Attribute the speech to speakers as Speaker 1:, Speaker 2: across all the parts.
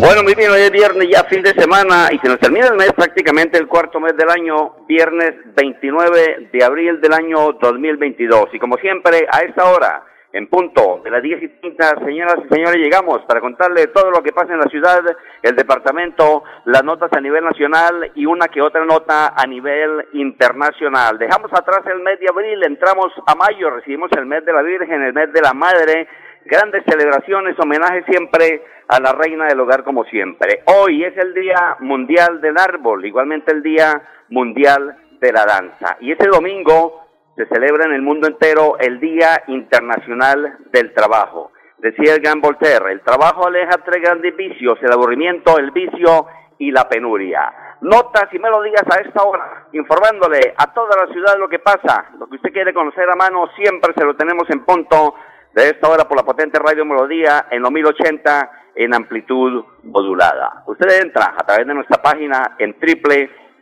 Speaker 1: Bueno, muy bien, hoy es viernes, ya fin de semana, y se nos termina el mes, prácticamente el cuarto mes del año, viernes 29 de abril del año 2022. Y como siempre, a esta hora, en punto de las 10 y 30, señoras y señores, llegamos para contarle todo lo que pasa en la ciudad, el departamento, las notas a nivel nacional y una que otra nota a nivel internacional. Dejamos atrás el mes de abril, entramos a mayo, recibimos el mes de la Virgen, el mes de la Madre, grandes celebraciones, homenaje siempre a la reina del hogar como siempre. Hoy es el Día Mundial del Árbol, igualmente el Día Mundial de la Danza. Y este domingo se celebra en el mundo entero el Día Internacional del Trabajo. Decía el gran Voltaire, el trabajo aleja tres grandes vicios, el aburrimiento, el vicio y la penuria. Notas y melodías a esta hora, informándole a toda la ciudad lo que pasa, lo que usted quiere conocer a mano, siempre se lo tenemos en punto de esta hora por la potente radio Melodía en los 1080 en amplitud modulada. Usted entra a través de nuestra página en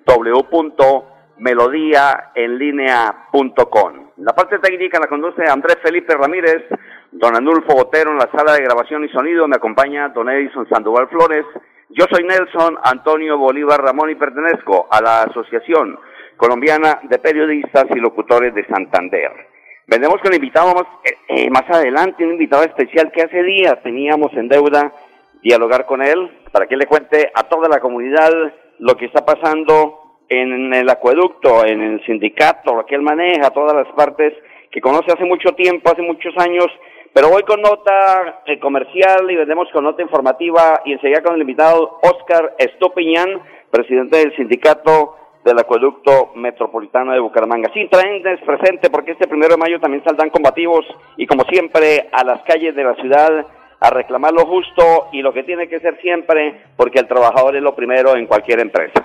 Speaker 1: www.melodiaenlinea.com. La parte técnica la conduce Andrés Felipe Ramírez, don Anulfo Botero en la sala de grabación y sonido, me acompaña don Edison Sandoval Flores. Yo soy Nelson Antonio Bolívar Ramón y pertenezco a la Asociación Colombiana de Periodistas y Locutores de Santander. Vendemos con invitado más, eh, eh, más adelante, un invitado especial que hace días teníamos en deuda dialogar con él para que le cuente a toda la comunidad lo que está pasando en el acueducto, en el sindicato, lo que él maneja, todas las partes que conoce hace mucho tiempo, hace muchos años, pero voy con nota eh, comercial y vendemos con nota informativa. Y enseguida con el invitado Oscar Estopiñán, presidente del sindicato del acueducto metropolitano de Bucaramanga. Sin es presente porque este primero de mayo también saldrán combativos y como siempre a las calles de la ciudad a reclamar lo justo y lo que tiene que ser siempre porque el trabajador es lo primero en cualquier empresa.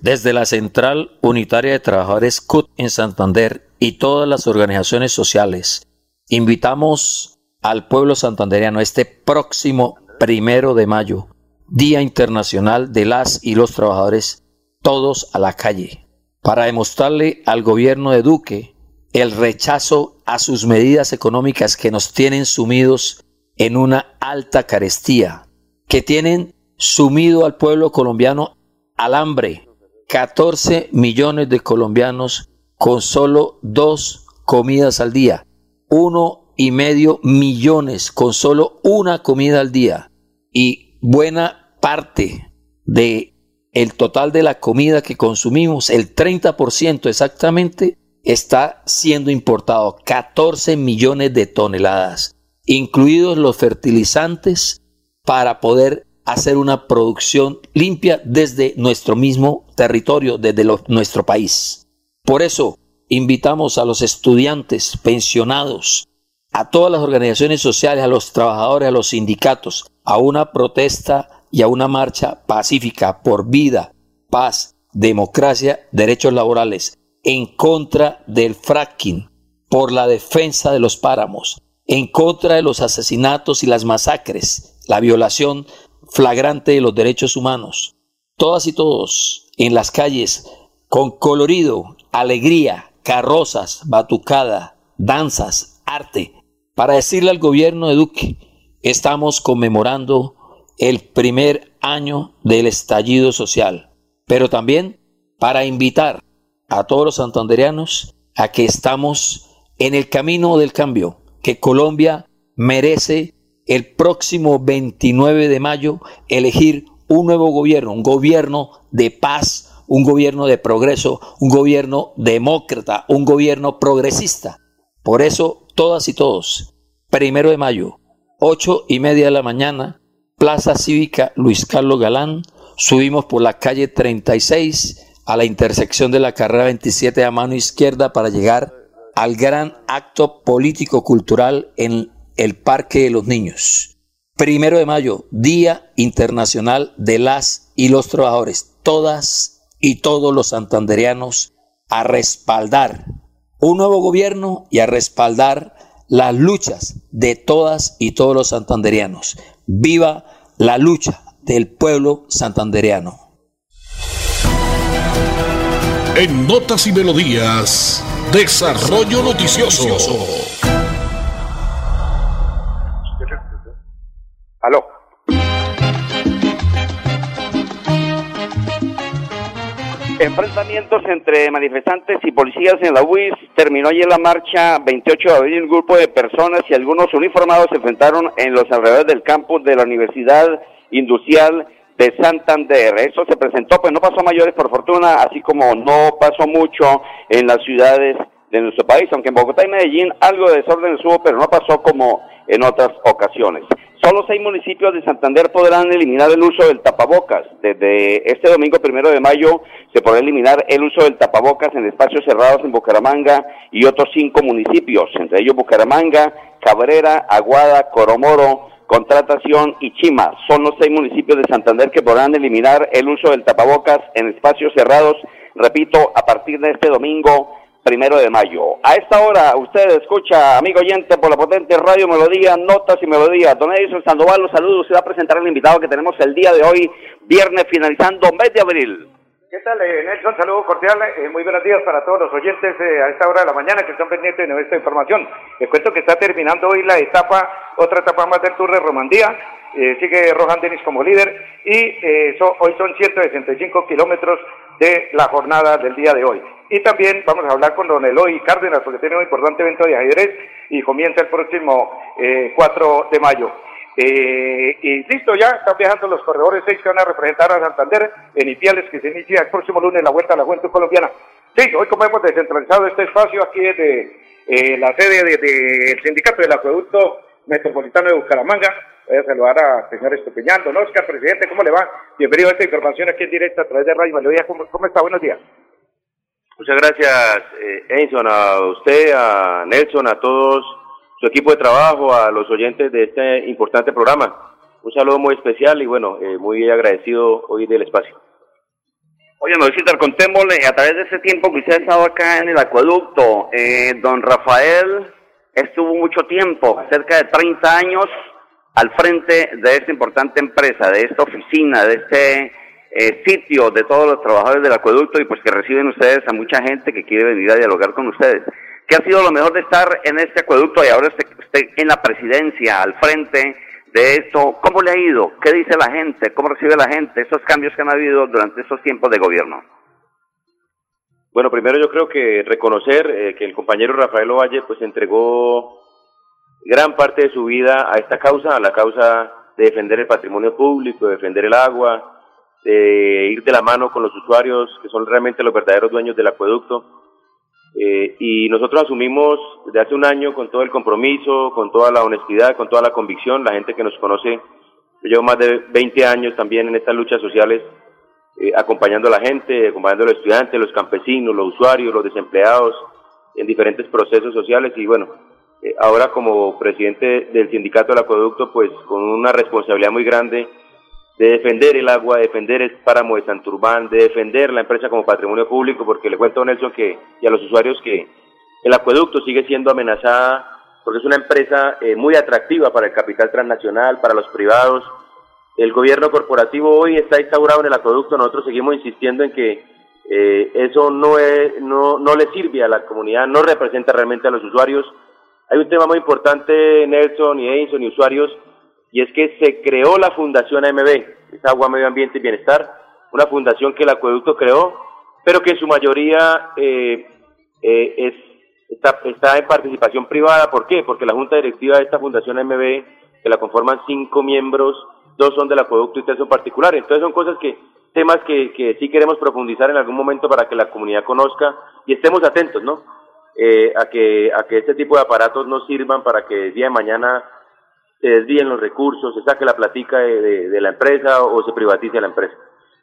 Speaker 2: Desde la Central Unitaria de Trabajadores CUT en Santander y todas las organizaciones sociales, invitamos al pueblo santandereano este próximo primero de mayo, Día Internacional de las y los Trabajadores, todos a la calle, para demostrarle al gobierno de Duque el rechazo a sus medidas económicas que nos tienen sumidos en una alta carestía, que tienen sumido al pueblo colombiano al hambre. 14 millones de colombianos con solo dos comidas al día. Uno y medio millones con solo una comida al día. Y buena parte de el total de la comida que consumimos, el 30% exactamente, está siendo importado 14 millones de toneladas, incluidos los fertilizantes, para poder hacer una producción limpia desde nuestro mismo territorio, desde nuestro país. Por eso, invitamos a los estudiantes, pensionados, a todas las organizaciones sociales, a los trabajadores, a los sindicatos, a una protesta y a una marcha pacífica por vida, paz, democracia, derechos laborales, en contra del fracking, por la defensa de los páramos, en contra de los asesinatos y las masacres, la violación flagrante de los derechos humanos. Todas y todos en las calles con colorido, alegría, carrozas, batucada, danzas, arte, para decirle al gobierno de Duque, estamos conmemorando el primer año del estallido social, pero también para invitar a todos los santandereanos a que estamos en el camino del cambio, que Colombia merece el próximo 29 de mayo elegir un nuevo gobierno, un gobierno de paz, un gobierno de progreso, un gobierno demócrata, un gobierno progresista. Por eso, todas y todos, primero de mayo, ocho y media de la mañana, Plaza Cívica Luis Carlos Galán, subimos por la calle 36 a la intersección de la carrera 27 a mano izquierda para llegar al gran acto político-cultural en el Parque de los Niños. Primero de mayo, Día Internacional de las y los Trabajadores. Todas y todos los santandereanos a respaldar un nuevo gobierno y a respaldar las luchas de todas y todos los santandereanos. Viva la lucha del pueblo santandereano.
Speaker 3: En Notas y Melodías, Desarrollo Noticioso.
Speaker 1: Aló. Enfrentamientos entre manifestantes y policías en la UIS. Terminó ayer la marcha 28 de abril. Un grupo de personas y algunos uniformados se enfrentaron en los alrededores del campus de la Universidad Industrial de Santander. Eso se presentó, pues no pasó mayores por fortuna, así como no pasó mucho en las ciudades de nuestro país, aunque en Bogotá y Medellín algo de desorden hubo, pero no pasó como en otras ocasiones. Solo seis municipios de Santander podrán eliminar el uso del tapabocas. Desde este domingo primero de mayo se podrá eliminar el uso del tapabocas en espacios cerrados en Bucaramanga y otros cinco municipios, entre ellos Bucaramanga, Cabrera, Aguada, Coromoro, Contratación y Chima. Son los seis municipios de Santander que podrán eliminar el uso del tapabocas en espacios cerrados, repito, a partir de este domingo primero de mayo. A esta hora usted escucha, amigo oyente, por la potente radio Melodía, Notas y Melodías. Don Edison Sandoval, los saludos. Se va a presentar el invitado que tenemos el día de hoy, viernes finalizando mes de abril.
Speaker 4: ¿Qué tal, eh, Nelson? Saludos cordiales. Eh, muy buenos días para todos los oyentes eh, a esta hora de la mañana que están pendientes de nuestra información. Les cuento que está terminando hoy la etapa, otra etapa más del Tour de Romandía. sigue Rohan Denis como líder y hoy son 165 kilómetros de la jornada del día de hoy. Y también vamos a hablar con don Eloy Cárdenas porque tiene un importante evento de ajedrez y comienza el próximo 4 de mayo. Eh, y listo, ya están viajando los corredores 6 que van a representar a Santander en Ipiales, que se inicia el próximo lunes la vuelta a la Juventud Colombiana. Sí, hoy como hemos descentralizado este espacio aquí desde eh, la sede del sindicato del acueducto metropolitano de Bucaramanga. Voy a saludar a señor Estupiñán. Don Oscar, presidente, ¿cómo le va? Bienvenido a esta información aquí en directo a través de Radio Melodía. ¿Cómo, ¿Cómo está? Buenos días.
Speaker 5: Muchas gracias, eh, a usted, a Nelson, a todos su equipo de trabajo, a los oyentes de este importante programa. Un saludo muy especial y bueno, eh, muy agradecido hoy del espacio.
Speaker 1: Oye, Novisita, contémosle, a través de ese tiempo que usted ha estado acá en el acueducto, eh, don Rafael estuvo mucho tiempo, cerca de 30 años, al frente de esta importante empresa, de esta oficina, de este eh, sitio de todos los trabajadores del acueducto y pues que reciben ustedes a mucha gente que quiere venir a dialogar con ustedes. ¿Qué ha sido lo mejor de estar en este acueducto y ahora esté, en la presidencia, al frente de esto? ¿Cómo le ha ido? ¿Qué dice la gente? ¿Cómo recibe la gente esos cambios que han habido durante estos tiempos de gobierno?
Speaker 5: Bueno, primero yo creo que reconocer eh, que el compañero Rafael Ovalle pues entregó gran parte de su vida a esta causa, a la causa de defender el patrimonio público, de defender el agua, de ir de la mano con los usuarios que son realmente los verdaderos dueños del acueducto. Eh, y nosotros asumimos desde hace un año con todo el compromiso, con toda la honestidad, con toda la convicción, la gente que nos conoce, yo llevo más de 20 años también en estas luchas sociales, eh, acompañando a la gente, acompañando a los estudiantes, los campesinos, los usuarios, los desempleados, en diferentes procesos sociales. Y bueno, eh, ahora como presidente del sindicato del acueducto, pues con una responsabilidad muy grande de defender el agua, de defender el páramo de Santurbán, de defender la empresa como patrimonio público, porque le cuento a Nelson que, y a los usuarios que el acueducto sigue siendo amenazada porque es una empresa eh, muy atractiva para el capital transnacional, para los privados, el gobierno corporativo hoy está instaurado en el acueducto, nosotros seguimos insistiendo en que eh, eso no, es, no, no le sirve a la comunidad, no representa realmente a los usuarios. Hay un tema muy importante, Nelson y Edison y usuarios, y es que se creó la Fundación AMB, es Agua, Medio Ambiente y Bienestar, una fundación que el acueducto creó, pero que en su mayoría eh, eh, es, está, está en participación privada. ¿Por qué? Porque la junta directiva de esta Fundación AMB, que la conforman cinco miembros, dos son del acueducto y tres son particulares. Entonces son cosas que, temas que, que sí queremos profundizar en algún momento para que la comunidad conozca y estemos atentos, ¿no? Eh, a que a que este tipo de aparatos nos sirvan para que el día de mañana se desvíen los recursos, se saque la platica de, la empresa o se privatice la empresa.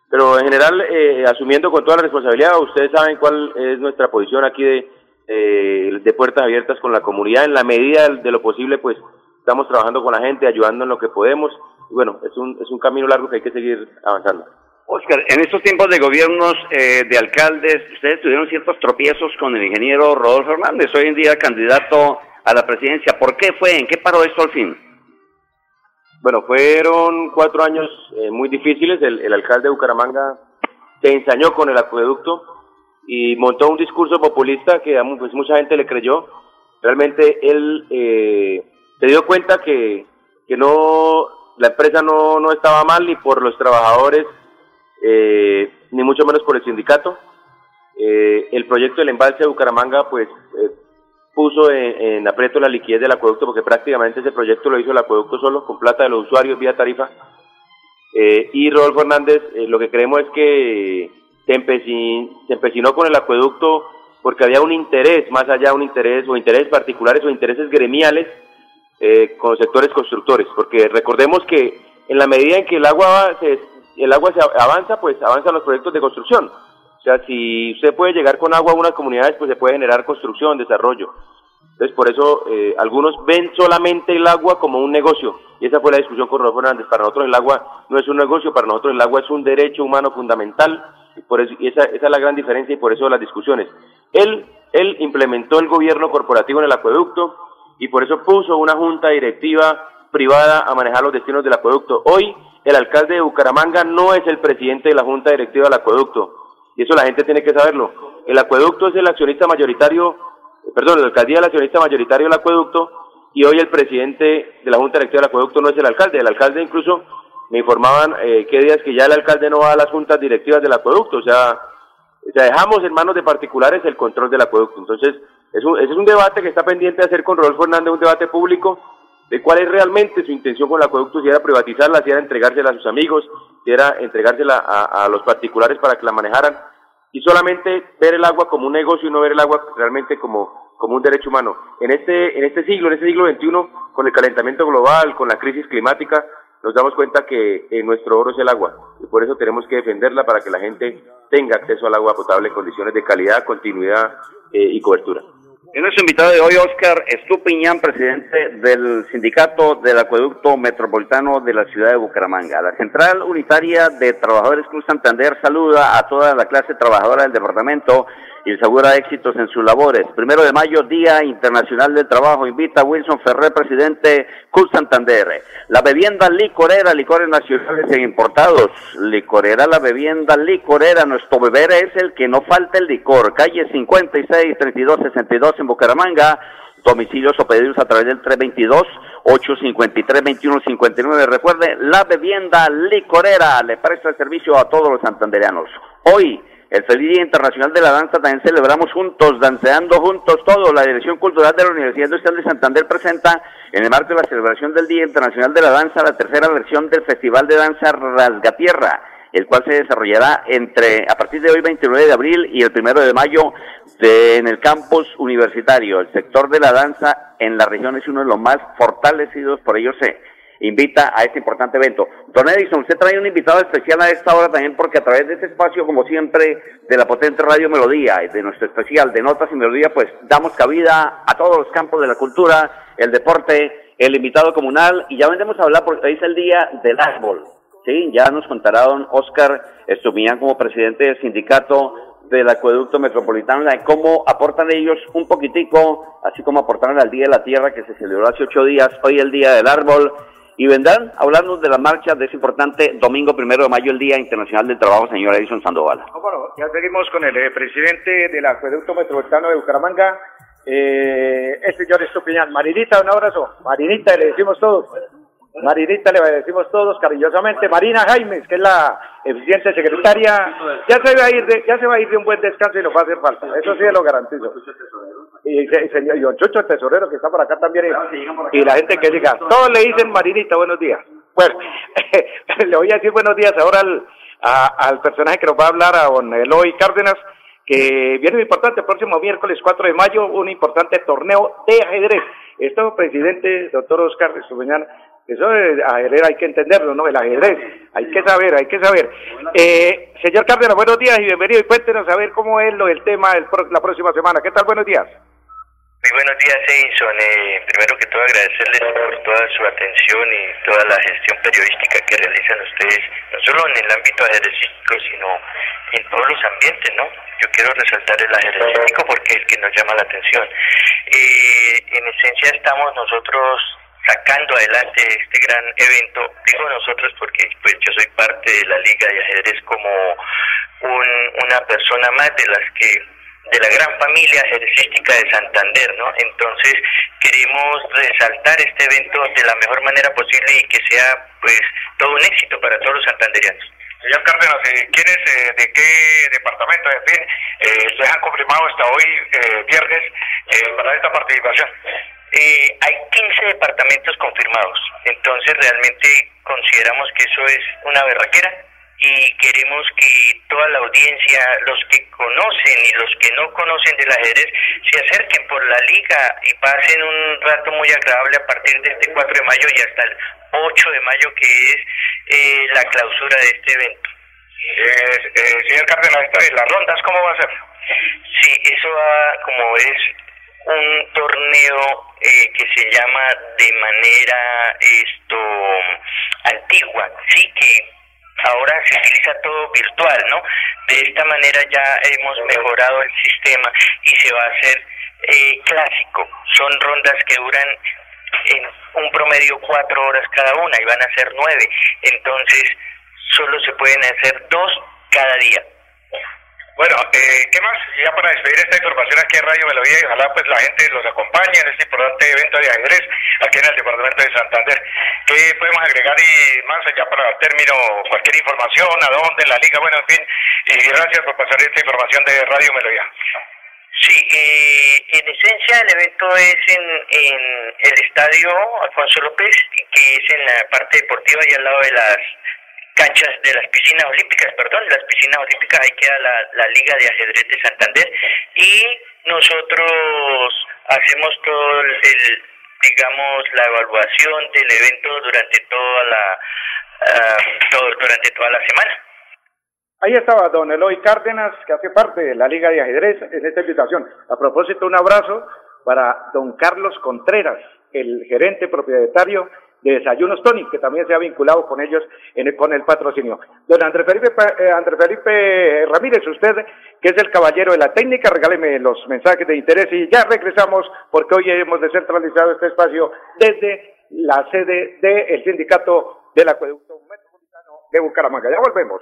Speaker 5: Pero en general, eh, asumiendo con toda la responsabilidad, ustedes saben cuál es nuestra posición aquí de, eh, de puertas abiertas con la comunidad. En la medida de lo posible, pues estamos trabajando con la gente, ayudando en lo que podemos y bueno, es un, es un camino largo que hay que seguir avanzando.
Speaker 1: Oscar, en estos tiempos de gobiernos eh, de alcaldes, ustedes tuvieron ciertos tropiezos con el ingeniero Rodolfo Hernández, hoy en día candidato a la presidencia. ¿Por qué fue? ¿En qué paró esto al fin?
Speaker 5: Bueno, fueron cuatro años eh, muy difíciles. El, el, alcalde de Bucaramanga se ensañó con el acueducto y montó un discurso populista que pues, mucha gente le creyó. Realmente él eh, se dio cuenta que, que no la empresa no, no estaba mal ni por los trabajadores, eh, ni mucho menos por el sindicato. Eh, el proyecto del embalse de Bucaramanga, pues, eh, puso en, aprieto la liquidez del acueducto, porque prácticamente ese proyecto lo hizo el acueducto solo, con plata de los usuarios vía tarifa. Eh, y Rodolfo Hernández, eh, lo que creemos es que se, empecin, se empecinó con el acueducto porque había un interés, más allá de un interés, o intereses particulares o intereses gremiales, eh, con sectores constructores, porque recordemos que en la medida en que el agua se, el agua se avanza, pues avanzan los proyectos de construcción. Sea, si usted puede llegar con agua a unas comunidades, pues se puede generar construcción, desarrollo. Entonces, por eso eh, algunos ven solamente el agua como un negocio. Y esa fue la discusión con Rodolfo Hernández. Para nosotros el agua no es un negocio, para nosotros el agua es un derecho humano fundamental. Y, por eso, y esa, esa es la gran diferencia y por eso las discusiones. Él, él implementó el gobierno corporativo en el acueducto, y por eso puso una junta directiva privada a manejar los destinos del acueducto. Hoy el alcalde de Bucaramanga no es el presidente de la junta directiva del acueducto y eso la gente tiene que saberlo. El acueducto es el accionista mayoritario, perdón, la alcaldía es el accionista mayoritario del acueducto y hoy el presidente de la junta directiva del acueducto no es el alcalde. El alcalde incluso me informaban eh, qué días que ya el alcalde no va a las juntas directivas del acueducto, o sea, dejamos en manos de particulares el control del acueducto. Entonces, es un, ese es un debate que está pendiente de hacer con Rodolfo Hernández, un debate público de cuál es realmente su intención con el acueducto, si era privatizarla, si era entregársela a sus amigos, si era entregársela a, a los particulares para que la manejaran, y solamente ver el agua como un negocio y no ver el agua realmente como, como un derecho humano. En este, en este siglo, en este siglo XXI, con el calentamiento global, con la crisis climática, nos damos cuenta que eh, nuestro oro es el agua y por eso tenemos que defenderla para que la gente tenga acceso al agua potable en condiciones de calidad, continuidad eh, y cobertura.
Speaker 1: En nuestro invitado de hoy, Oscar Estupiñán, presidente del Sindicato del Acueducto Metropolitano de la ciudad de Bucaramanga. La Central Unitaria de Trabajadores Cruz Santander saluda a toda la clase trabajadora del departamento y les augura éxitos en sus labores. Primero de mayo, Día Internacional del Trabajo, invita a Wilson Ferrer, presidente Cruz Santander. La bebienda licorera, licores nacionales e importados. Licorera, la bebienda licorera, nuestro beber es el que no falta el licor. Calle 56, 32, 62 en Bucaramanga. Domicilios o pedidos a través del 322-853-2159. Recuerde, la bebienda licorera le presta servicio a todos los santandereanos. Hoy, el feliz Día Internacional de la Danza también celebramos juntos, danceando juntos todos. La Dirección Cultural de la Universidad Industrial de Santander presenta, en el marco de la celebración del Día Internacional de la Danza, la tercera versión del Festival de Danza Rasgatierra, el cual se desarrollará entre a partir de hoy 29 de abril y el primero de mayo de, en el campus universitario. El sector de la danza en la región es uno de los más fortalecidos, por ello se invita a este importante evento. Don Edison, usted trae un invitado especial a esta hora también porque a través de este espacio, como siempre, de la potente Radio Melodía, de nuestro especial de Notas y Melodía, pues damos cabida a todos los campos de la cultura, el deporte, el invitado comunal, y ya vendemos a hablar porque hoy es el día del árbol. Sí, ya nos contará don Oscar Estupiñán como presidente del sindicato del acueducto metropolitano, de cómo aportan ellos un poquitico, así como aportaron al Día de la Tierra que se celebró hace ocho días, hoy el Día del Árbol, y vendrán a hablarnos de la marcha de ese importante domingo primero de mayo, el Día Internacional del Trabajo, señor Edison Sandoval.
Speaker 4: bueno, ya seguimos con el eh, presidente del Acueducto Metropolitano de Bucaramanga, eh, el señor Estupiñán. Marinita, un abrazo. Marinita, le decimos todos. Marinita le decimos todos cariñosamente, Marina Jaimes, que es la eficiente secretaria, ya se va a ir de, ya se va a ir de un buen descanso y nos va a hacer falta, eso sí lo garantizo. Y, señor y Chucho, el tesorero que está por acá también, y, la gente que diga, todos le dicen Marinita, buenos días. Bueno, le voy a decir buenos días ahora al, al personaje que nos va a hablar, a don Eloy Cárdenas, que viene muy importante, el próximo miércoles 4 de mayo, un importante torneo de ajedrez. Esto, presidente, doctor Oscar mañana eso de ajedrez hay que entenderlo, ¿no? El ajedrez, hay que saber, hay que saber. Eh, señor Cárdenas, buenos días y bienvenido. Y cuéntenos a ver cómo es lo del tema el la próxima semana. ¿Qué tal? Buenos días.
Speaker 6: Muy buenos días, Edison. Eh, primero que todo, agradecerles por toda su atención y toda la gestión periodística que realizan ustedes, no solo en el ámbito ajedrecístico, sino en todos los ambientes, ¿no? Yo quiero resaltar el ajedrecístico porque es el que nos llama la atención. Eh, en esencia, estamos nosotros sacando adelante este gran evento. Digo nosotros porque pues yo soy parte de la Liga de Ajedrez como un, una persona más de las que de la gran familia ajedrecística de Santander, ¿no? Entonces queremos resaltar este evento de la mejor manera posible y que sea pues todo un éxito para todos los santanderianos.
Speaker 4: Señor Cárdenas, eh, ¿quiénes, eh, de qué departamento, en fin, eh, les han confirmado hasta hoy, eh, viernes, para esta participación?
Speaker 6: Eh, hay 15 departamentos confirmados, entonces realmente consideramos que eso es una berraquera y queremos que toda la audiencia, los que conocen y los que no conocen del ajedrez, se acerquen por la liga y pasen un rato muy agradable a partir de este 4 de mayo y hasta el 8 de mayo que es eh, la clausura de este evento.
Speaker 4: Eh, eh, señor Cárdenas, ¿las rondas cómo va a ser?
Speaker 6: Sí, eso va como es un torneo que se llama de manera esto antigua, sí que ahora se utiliza todo virtual, ¿no? De esta manera ya hemos mejorado el sistema y se va a hacer eh, clásico. Son rondas que duran en un promedio cuatro horas cada una y van a ser nueve. Entonces solo se pueden hacer dos cada día.
Speaker 4: Bueno, eh, ¿qué más? Ya para despedir esta información aquí en Radio Melodía y ojalá pues la gente los acompañe en este importante evento de ajedrez aquí en el departamento de Santander. ¿Qué podemos agregar y más allá para término cualquier información, a dónde, en la liga, bueno, en fin, y gracias por pasar esta información de Radio Melodía.
Speaker 6: Sí, eh, en esencia el evento es en, en el estadio Alfonso López, que es en la parte deportiva y al lado de las canchas de las piscinas olímpicas, perdón, las piscinas olímpicas, ahí queda la, la Liga de Ajedrez de Santander y nosotros hacemos todo el, digamos, la evaluación del evento durante toda la, todo, durante toda la semana.
Speaker 4: Ahí estaba don Eloy Cárdenas, que hace parte de la Liga de Ajedrez en esta invitación. A propósito, un abrazo para don Carlos Contreras, el gerente propietario de Desayunos Tony, que también se ha vinculado con ellos en con el patrocinio. Don Andrés Felipe, eh, Andrés Felipe Ramírez, usted que es el caballero de la técnica, regáleme los mensajes de interés y ya regresamos porque hoy hemos descentralizado este espacio desde la sede del sindicato del acueducto metropolitano de Bucaramanga. Ya volvemos.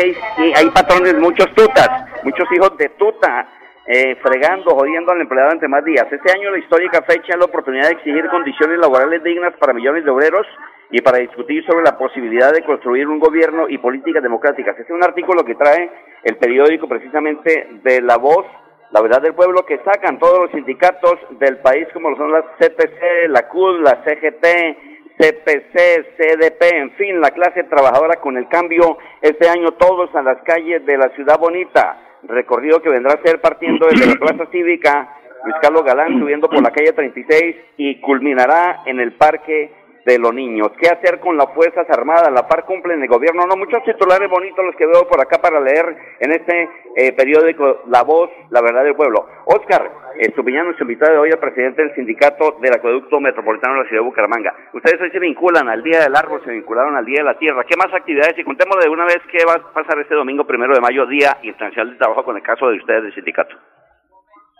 Speaker 1: que hay, patrones, muchos tutas, muchos hijos de Tuta, eh, fregando, jodiendo al empleado entre más días. Este año la histórica fecha es la oportunidad de exigir condiciones laborales dignas para millones de obreros y para discutir sobre la posibilidad de construir un gobierno y políticas democráticas. Este es un artículo que trae el periódico precisamente de La Voz, la verdad del pueblo, que sacan todos los sindicatos del país, como lo son las CPC, la CUD, la CGT, CPC, CDP, en fin, la clase trabajadora con el cambio este año todos a las calles de la ciudad bonita. Recorrido que vendrá a ser partiendo desde la Plaza Cívica, Luis Carlos Galán, subiendo por la calle 36 y culminará en el Parque de los niños. ¿Qué hacer con las Fuerzas Armadas? La par cumple el gobierno. No, muchos titulares bonitos los que veo por acá para leer en este eh, periódico La Voz, La Verdad del Pueblo. Oscar Estupiñán, nuestro invitado de hoy, el presidente del sindicato del acueducto metropolitano de la ciudad de Bucaramanga. Ustedes hoy se vinculan al Día del Árbol, se vincularon al Día de la Tierra. ¿Qué más actividades? Y contemos de una vez qué va a pasar este domingo primero de mayo, Día Internacional del Trabajo, con el caso de ustedes del sindicato.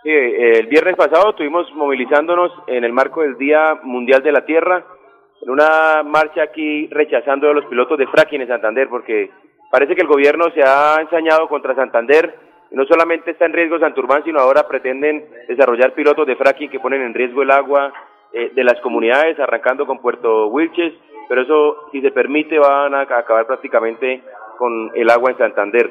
Speaker 5: Sí, eh, el viernes pasado estuvimos movilizándonos en el marco del Día Mundial de la Tierra en una marcha aquí rechazando a los pilotos de fracking en Santander, porque parece que el gobierno se ha ensañado contra Santander, y no solamente está en riesgo Santurbán, sino ahora pretenden desarrollar pilotos de fracking que ponen en riesgo el agua eh, de las comunidades, arrancando con Puerto Wilches, pero eso, si se permite, van a acabar prácticamente con el agua en Santander.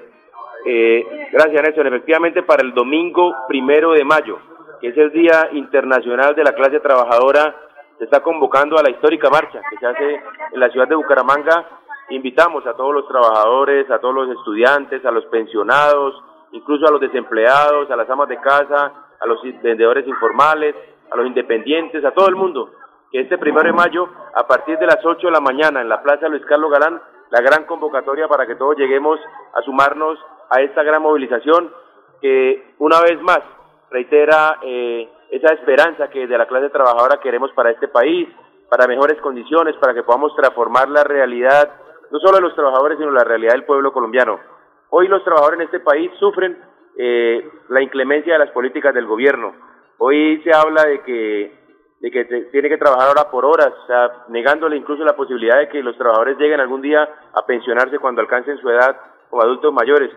Speaker 5: Eh, gracias, Nelson. Efectivamente, para el domingo primero de mayo, que es el Día Internacional de la Clase Trabajadora, se está convocando a la histórica marcha que se hace en la ciudad de Bucaramanga. Invitamos a todos los trabajadores, a todos los estudiantes, a los pensionados, incluso a los desempleados, a las amas de casa, a los vendedores informales, a los independientes, a todo el mundo, que este primero de mayo, a partir de las 8 de la mañana, en la Plaza Luis Carlos Galán, la gran convocatoria para que todos lleguemos a sumarnos a esta gran movilización que, una vez más, reitera eh, esa esperanza que de la clase trabajadora queremos para este país, para mejores condiciones, para que podamos transformar la realidad, no solo de los trabajadores, sino la realidad del pueblo colombiano. Hoy los trabajadores en este país sufren eh, la inclemencia de las políticas del gobierno. Hoy se habla de que de que tiene que trabajar ahora por horas, negándole incluso la posibilidad de que los trabajadores lleguen algún día a pensionarse cuando alcancen su edad como adultos mayores.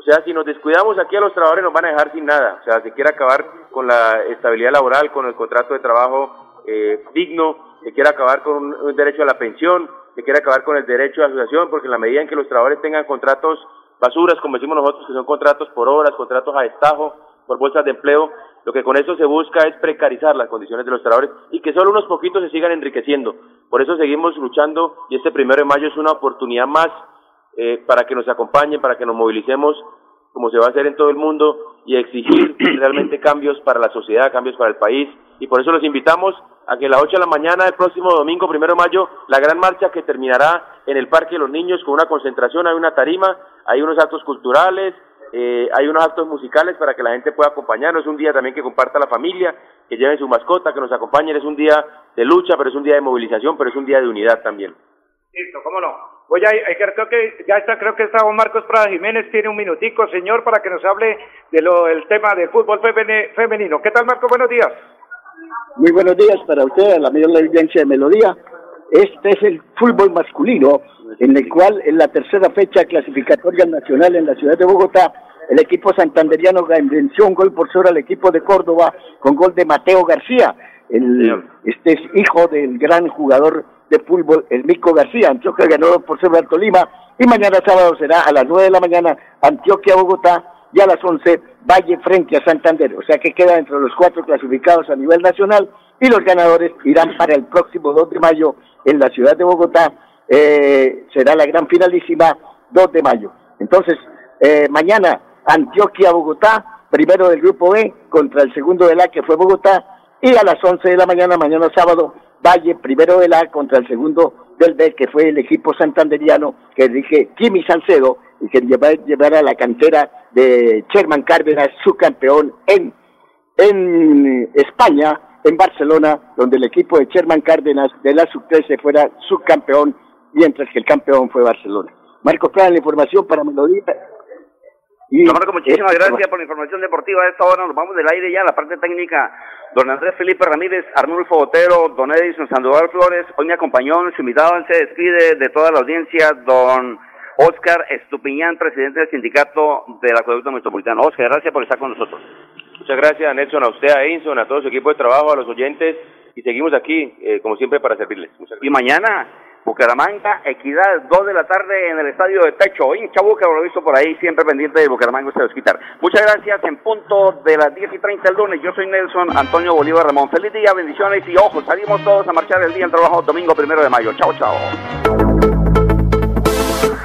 Speaker 5: O sea, si nos descuidamos aquí a los trabajadores nos van a dejar sin nada. O sea, se quiere acabar con la estabilidad laboral, con el contrato de trabajo eh, digno, se quiere acabar con un, derecho a la pensión, se quiere acabar con el derecho a asociación, porque en la medida en que los trabajadores tengan contratos basuras, como decimos nosotros, que son contratos por horas, contratos a destajo, por bolsas de empleo, lo que con eso se busca es precarizar las condiciones de los trabajadores y que solo unos poquitos se sigan enriqueciendo. Por eso seguimos luchando y este primero de mayo es una oportunidad más eh, para que nos acompañen, para que nos movilicemos como se va a hacer en todo el mundo y exigir realmente cambios para la sociedad, cambios para el país. Y por eso los invitamos a que a las 8 de la mañana del próximo domingo, primero de mayo, la gran marcha que terminará en el Parque de los Niños con una concentración, hay una tarima, hay unos actos culturales, eh, hay unos actos musicales para que la gente pueda acompañarnos. Es un día también que comparta la familia, que lleven su mascota, que nos acompañen. Es un día de lucha, pero es un día de movilización, pero es un día de unidad también.
Speaker 4: Listo, cómo no. Eh, creo que ya está, creo que está don Marcos Prada Jiménez, tiene un minutico, señor, para que nos hable de lo, el tema del fútbol femenino. ¿Qué tal, Marcos? Buenos días.
Speaker 7: Muy buenos días para usted, a la mayor audiencia de Melodía. Este es el fútbol masculino, en el cual en la tercera fecha clasificatoria nacional en la ciudad de Bogotá, el equipo santanderiano venció un gol por sobre al equipo de Córdoba con gol de Mateo García. El, este es hijo del gran jugador de fútbol, el Mico García. Antioquia ganó por sobre Tolima y mañana sábado será a las 9 de la mañana Antioquia Bogotá y a las 11 Valle frente a Santander. O sea que queda entre los cuatro clasificados a nivel nacional y los ganadores irán para el próximo 2 de mayo en la ciudad de Bogotá. Eh, será la gran finalísima 2 de mayo. Entonces, eh, mañana Antioquia Bogotá, primero del grupo B contra el segundo de la que fue Bogotá y a las 11 de la mañana, mañana sábado, Valle, primero del A contra el segundo del B, que fue el equipo santanderiano que dije Kimi Salcedo y que llevar, a la cantera de Sherman Cárdenas, su campeón en, en España, en Barcelona, donde el equipo de Sherman Cárdenas de la sub-13 fuera subcampeón, mientras que el campeón fue Barcelona. Marcos Prada, la información para Melodía. Y
Speaker 1: Marco, muchísimas
Speaker 7: esto-
Speaker 1: gracias por la información deportiva. A esta hora nos vamos del aire ya a la parte técnica. Don Andrés Felipe Ramírez, Arnulfo Botero, Don Edison Sandoval Flores. Hoy me acompañó su invitado, se despide de toda la audiencia, Don Oscar Estupiñán, presidente del sindicato del Acueducto Metropolitano. Oscar, gracias por estar con nosotros.
Speaker 5: Muchas gracias, Nelson, a usted, a Enson, a todo su equipo de trabajo, a los oyentes. Y seguimos aquí, eh, como siempre, para servirles. Muchas gracias.
Speaker 1: Y mañana, Bucaramanga, Equidad, 2 de la tarde en el estadio de Techo. Hincha Buca, lo visto por ahí, siempre pendiente de Bucaramanga, usted quitar. Muchas gracias, en punto de las 10 y 30 el lunes. Yo soy Nelson Antonio Bolívar Ramón. Feliz día, bendiciones y ojo, salimos todos a marchar el día en trabajo domingo primero de mayo. Chao, chao.